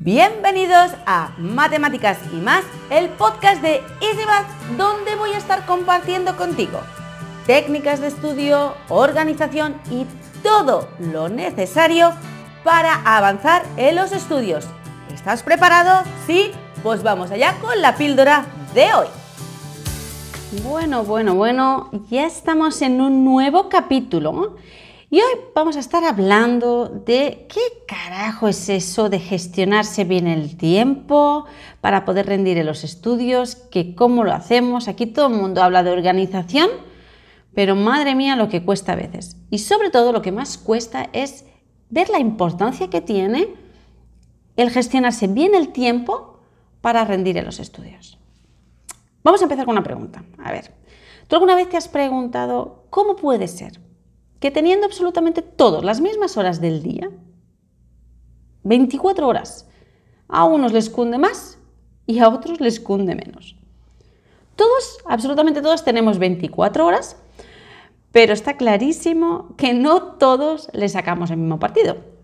Bienvenidos a Matemáticas y más, el podcast de EasyMath, donde voy a estar compartiendo contigo técnicas de estudio, organización y todo lo necesario para avanzar en los estudios. ¿Estás preparado? ¿Sí? Pues vamos allá con la píldora de hoy. Bueno, bueno, bueno, ya estamos en un nuevo capítulo y hoy vamos a estar hablando de qué carajo es eso de gestionarse bien el tiempo para poder rendir en los estudios, que cómo lo hacemos. Aquí todo el mundo habla de organización, pero madre mía lo que cuesta a veces. Y sobre todo lo que más cuesta es ver la importancia que tiene el gestionarse bien el tiempo para rendir en los estudios. Vamos a empezar con una pregunta. A ver, ¿tú alguna vez te has preguntado cómo puede ser que teniendo absolutamente todas las mismas horas del día, 24 horas, a unos les cunde más y a otros les cunde menos? Todos, absolutamente todos tenemos 24 horas, pero está clarísimo que no todos le sacamos el mismo partido.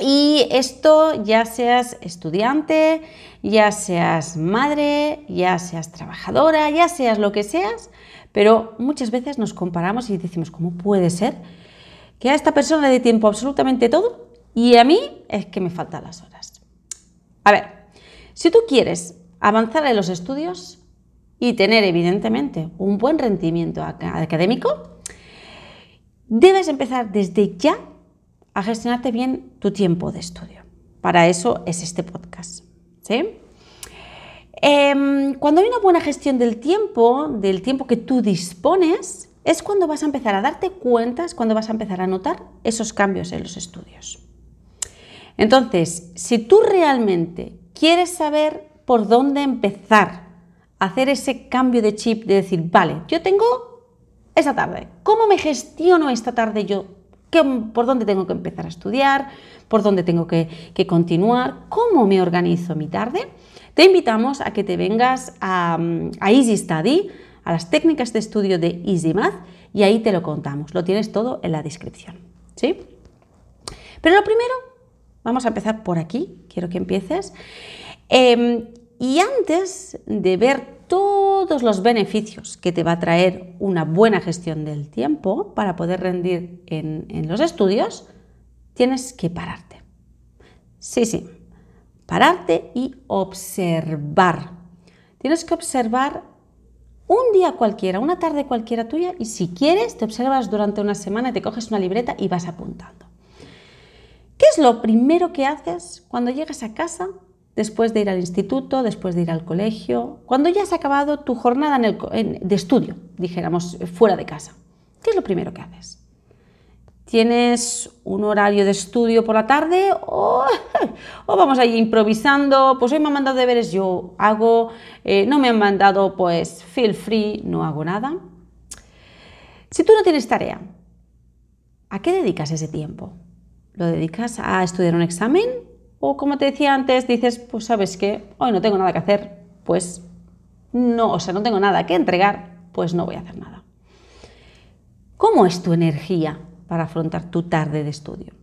Y esto ya seas estudiante, ya seas madre, ya seas trabajadora, ya seas lo que seas, pero muchas veces nos comparamos y decimos, ¿cómo puede ser que a esta persona le dé tiempo absolutamente todo y a mí es que me faltan las horas? A ver, si tú quieres avanzar en los estudios y tener evidentemente un buen rendimiento académico, debes empezar desde ya a gestionarte bien tu tiempo de estudio. Para eso es este podcast. ¿sí? Em, cuando hay una buena gestión del tiempo, del tiempo que tú dispones, es cuando vas a empezar a darte cuentas, cuando vas a empezar a notar esos cambios en los estudios. Entonces, si tú realmente quieres saber por dónde empezar a hacer ese cambio de chip, de decir, vale, yo tengo esa tarde, ¿cómo me gestiono esta tarde yo por dónde tengo que empezar a estudiar, por dónde tengo que, continuar, cómo me organizo mi tarde, te invitamos a que te vengas a, Easy Study, a las técnicas de estudio de Easy Math, y ahí te lo contamos. Lo tienes todo en la descripción. ¿sí? Pero lo primero, vamos a empezar por aquí, quiero que empieces. Em, y antes de ver todos los beneficios que te va a traer una buena gestión del tiempo para poder rendir en, los estudios, tienes que pararte. Sí, sí, pararte y observar. Tienes que observar un día cualquiera, una tarde cualquiera tuya y si quieres te observas durante una semana, te coges una libreta y vas apuntando. ¿Qué es lo primero que haces cuando llegas a casa después de ir al instituto, después de ir al colegio, cuando ya has acabado tu jornada de estudio, dijéramos, fuera de casa. ¿Qué es lo primero que haces? ¿Tienes un horario de estudio por la tarde o, vamos ahí improvisando? Pues hoy me han mandado deberes, yo hago, eh, no me han mandado, pues feel free, no hago nada. Si tú no tienes tarea, ¿a qué dedicas ese tiempo? ¿Lo dedicas a estudiar un examen o como te decía antes, dices, pues sabes que hoy no tengo nada que hacer, pues no, o sea, no tengo nada que entregar, pues no voy a hacer nada. ¿Cómo es tu energía para afrontar tu tarde de estudio?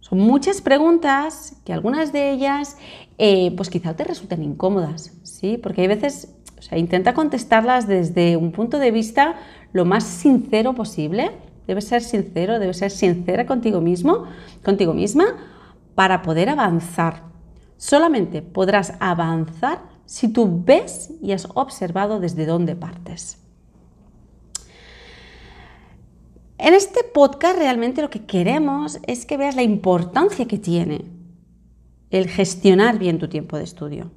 Son muchas preguntas que algunas de ellas, eh, pues quizá te resulten incómodas, ¿sí? Porque hay veces, o sea, intenta contestarlas desde un punto de vista lo más sincero posible. Debes ser sincero, debes ser sincera contigo mismo, contigo misma, para poder avanzar. Solamente podrás avanzar si tú ves y has observado desde dónde partes. En este podcast realmente lo que queremos es que veas la importancia que tiene el gestionar bien tu tiempo de estudio.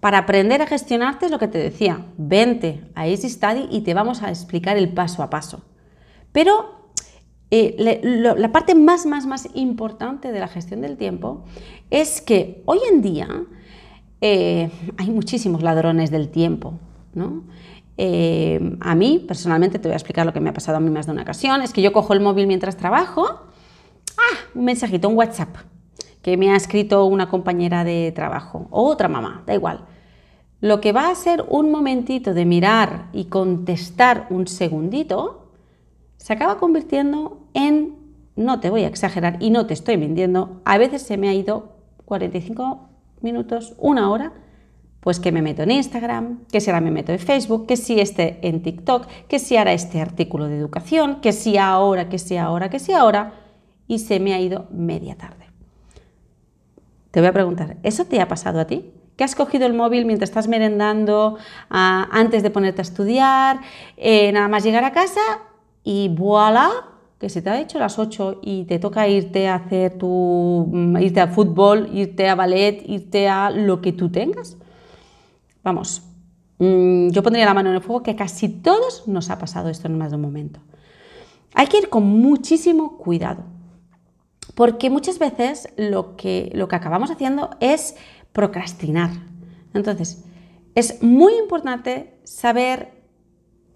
Para aprender a gestionarte es lo que te decía, vente a Easy Study y te vamos a explicar el paso a paso. Pero la parte más, más, más importante de la gestión del tiempo es que hoy en día eh, hay muchísimos ladrones del tiempo, eh, a mí, personalmente, te voy a explicar lo que me ha pasado a mí más de una ocasión, es que yo cojo el móvil mientras trabajo, ah, un mensajito, un WhatsApp, que me ha escrito una compañera de trabajo o otra mamá, da igual. Lo que va a ser un momentito de mirar y contestar un segundito, se acaba convirtiendo en, no te voy a exagerar y no te estoy mintiendo, a veces se me ha ido 45 minutos, una hora, pues que me meto en Instagram, que si ahora me meto en Facebook, que si esté en TikTok, que si ahora este artículo de educación, que si ahora, que si ahora, que si ahora, y se me ha ido media tarde. Te voy a preguntar, ¿eso te ha pasado a ti? ¿Que has cogido el móvil mientras estás merendando, ah, antes de ponerte a estudiar, eh, nada más llegar a casa y voilà, que se te ha hecho las 8 y te toca irte a hacer tu, mm, irte a fútbol, irte a ballet, irte a lo que tú tengas? Vamos, mm, yo pondría la mano en el fuego que casi todos nos ha pasado esto en más de un momento. Hay que ir con muchísimo cuidado, porque muchas veces lo que, lo que acabamos haciendo es procrastinar. Entonces, es muy importante saber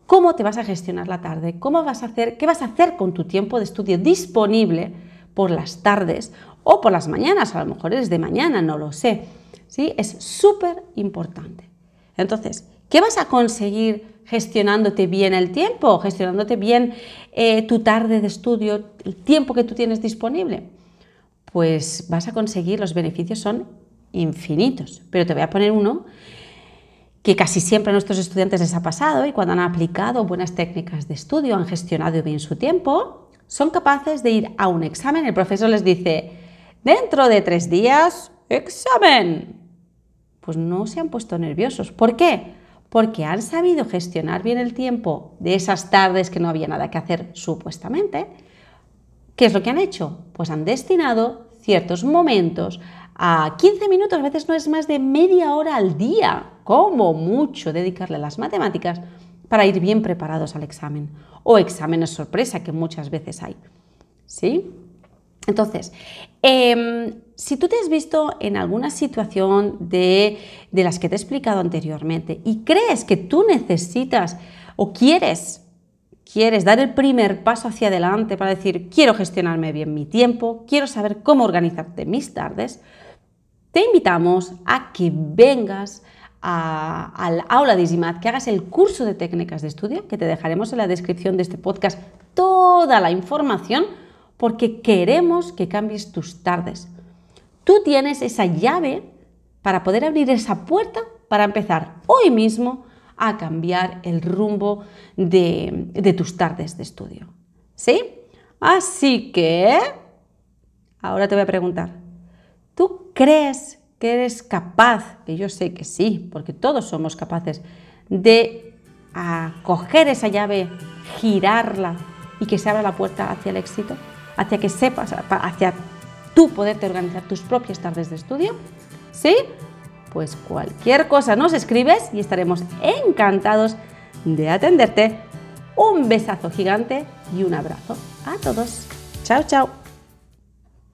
cómo te vas a gestionar la tarde, cómo vas a hacer, qué vas a hacer con tu tiempo de estudio disponible por las tardes o por las mañanas, a lo mejor es de mañana, no lo sé. ¿Sí? Es súper importante. Entonces, ¿qué vas a conseguir gestionándote bien el tiempo, gestionándote bien eh, tu tarde de estudio, el tiempo que tú tienes disponible? Pues vas a conseguir, los beneficios son infinitos. Pero te voy a poner uno que casi siempre a nuestros estudiantes les ha pasado y cuando han aplicado buenas técnicas de estudio, han gestionado bien su tiempo, son capaces de ir a un examen. El profesor les dice, dentro de tres días, examen pues no se han puesto nerviosos. ¿Por qué? Porque han sabido gestionar bien el tiempo de esas tardes que no había nada que hacer supuestamente. ¿Qué es lo que han hecho? Pues han destinado ciertos momentos a 15 minutos, a veces no es más de media hora al día, como mucho dedicarle a las matemáticas para ir bien preparados al examen o exámenes sorpresa que muchas veces hay. ¿Sí? Entonces, em, si tú te has visto en alguna situación de, las que te he explicado anteriormente y crees que tú necesitas o quieres, quieres dar el primer paso hacia adelante para decir, quiero gestionarme bien mi tiempo, quiero saber cómo organizarte mis tardes, te invitamos a que vengas al aula de Isimat, que hagas el curso de técnicas de estudio, que te dejaremos en la descripción de este podcast toda la información, porque queremos que cambies tus tardes Tú tienes esa llave para poder abrir esa puerta para empezar hoy mismo a cambiar el rumbo de, tus tardes de estudio. ¿Sí? Así que, ahora te voy a preguntar, ¿tú crees que eres capaz, que yo sé que sí, porque todos somos capaces, de coger esa llave, girarla y que se abra la puerta hacia el éxito? Hacia que sepas, hacia tú poderte organizar tus propias tardes de estudio? ¿Sí? Pues cualquier cosa nos escribes y estaremos encantados de atenderte. Un besazo gigante y un abrazo a todos. Chao, chao.